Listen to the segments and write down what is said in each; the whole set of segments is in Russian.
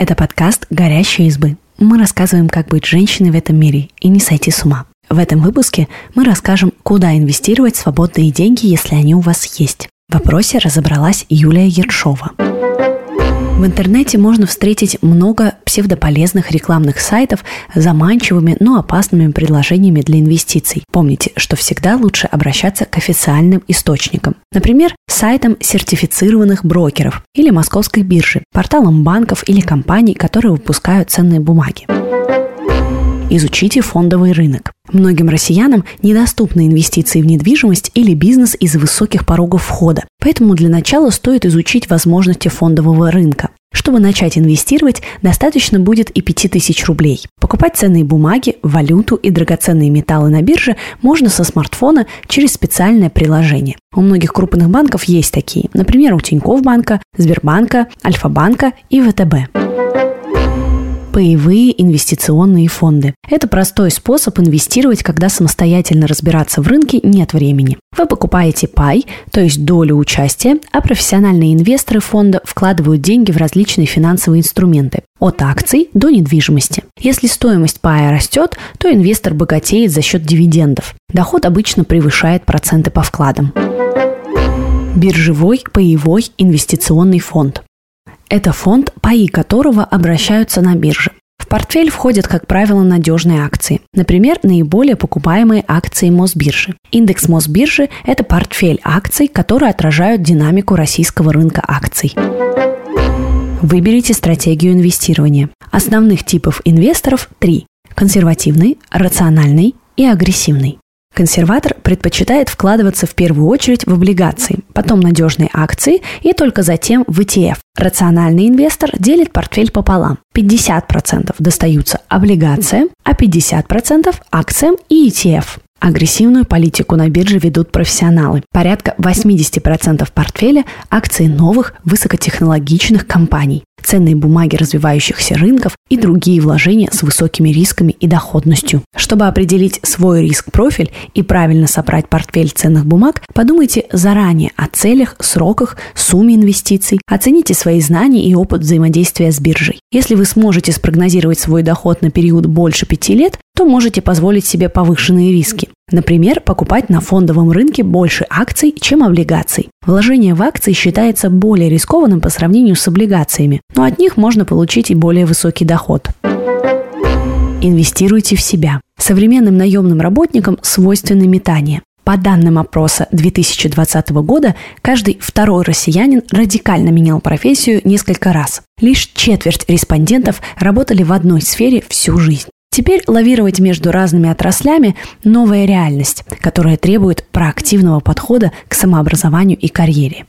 Это подкаст «Горящие избы». Мы рассказываем, как быть женщиной в этом мире и не сойти с ума. В этом выпуске мы расскажем, куда инвестировать свободные деньги, если они у вас есть. В вопросе разобралась Юлия Ершова. В интернете можно встретить много псевдополезных рекламных сайтов с заманчивыми, но опасными предложениями для инвестиций. Помните, что всегда лучше обращаться к официальным источникам. Например, сайтам сертифицированных брокеров или московской биржи, порталам банков или компаний, которые выпускают ценные бумаги. Изучите фондовый рынок. Многим россиянам недоступны инвестиции в недвижимость или бизнес из-за высоких порогов входа. Поэтому для начала стоит изучить возможности фондового рынка. Чтобы начать инвестировать, достаточно будет и 5000 рублей. Покупать ценные бумаги, валюту и драгоценные металлы на бирже можно со смартфона через специальное приложение. У многих крупных банков есть такие, например, у Тинькофф банка, Сбербанка, Альфа-банка и ВТБ паевые инвестиционные фонды. Это простой способ инвестировать, когда самостоятельно разбираться в рынке нет времени. Вы покупаете пай, то есть долю участия, а профессиональные инвесторы фонда вкладывают деньги в различные финансовые инструменты, от акций до недвижимости. Если стоимость пая растет, то инвестор богатеет за счет дивидендов. Доход обычно превышает проценты по вкладам. Биржевой паевой инвестиционный фонд. Это фонд, паи которого обращаются на бирже. В портфель входят, как правило, надежные акции. Например, наиболее покупаемые акции Мосбиржи. Индекс Мосбиржи – это портфель акций, которые отражают динамику российского рынка акций. Выберите стратегию инвестирования. Основных типов инвесторов три – консервативный, рациональный и агрессивный. Консерватор предпочитает вкладываться в первую очередь в облигации, потом надежные акции и только затем в ETF. Рациональный инвестор делит портфель пополам. 50% достаются облигациям, а 50% акциям и ETF. Агрессивную политику на бирже ведут профессионалы. Порядка 80% портфеля – акции новых высокотехнологичных компаний ценные бумаги развивающихся рынков и другие вложения с высокими рисками и доходностью. Чтобы определить свой риск-профиль и правильно собрать портфель ценных бумаг, подумайте заранее о целях, сроках, сумме инвестиций, оцените свои знания и опыт взаимодействия с биржей. Если вы сможете спрогнозировать свой доход на период больше пяти лет, то можете позволить себе повышенные риски. Например, покупать на фондовом рынке больше акций, чем облигаций. Вложение в акции считается более рискованным по сравнению с облигациями, но от них можно получить и более высокий доход. Инвестируйте в себя. Современным наемным работникам свойственны метания. По данным опроса 2020 года, каждый второй россиянин радикально менял профессию несколько раз. Лишь четверть респондентов работали в одной сфере всю жизнь. Теперь лавировать между разными отраслями – новая реальность, которая требует проактивного подхода к самообразованию и карьере.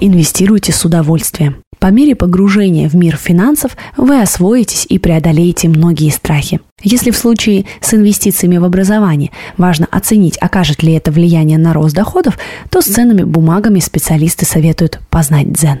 Инвестируйте с удовольствием. По мере погружения в мир финансов вы освоитесь и преодолеете многие страхи. Если в случае с инвестициями в образование важно оценить, окажет ли это влияние на рост доходов, то с ценными бумагами специалисты советуют познать дзен.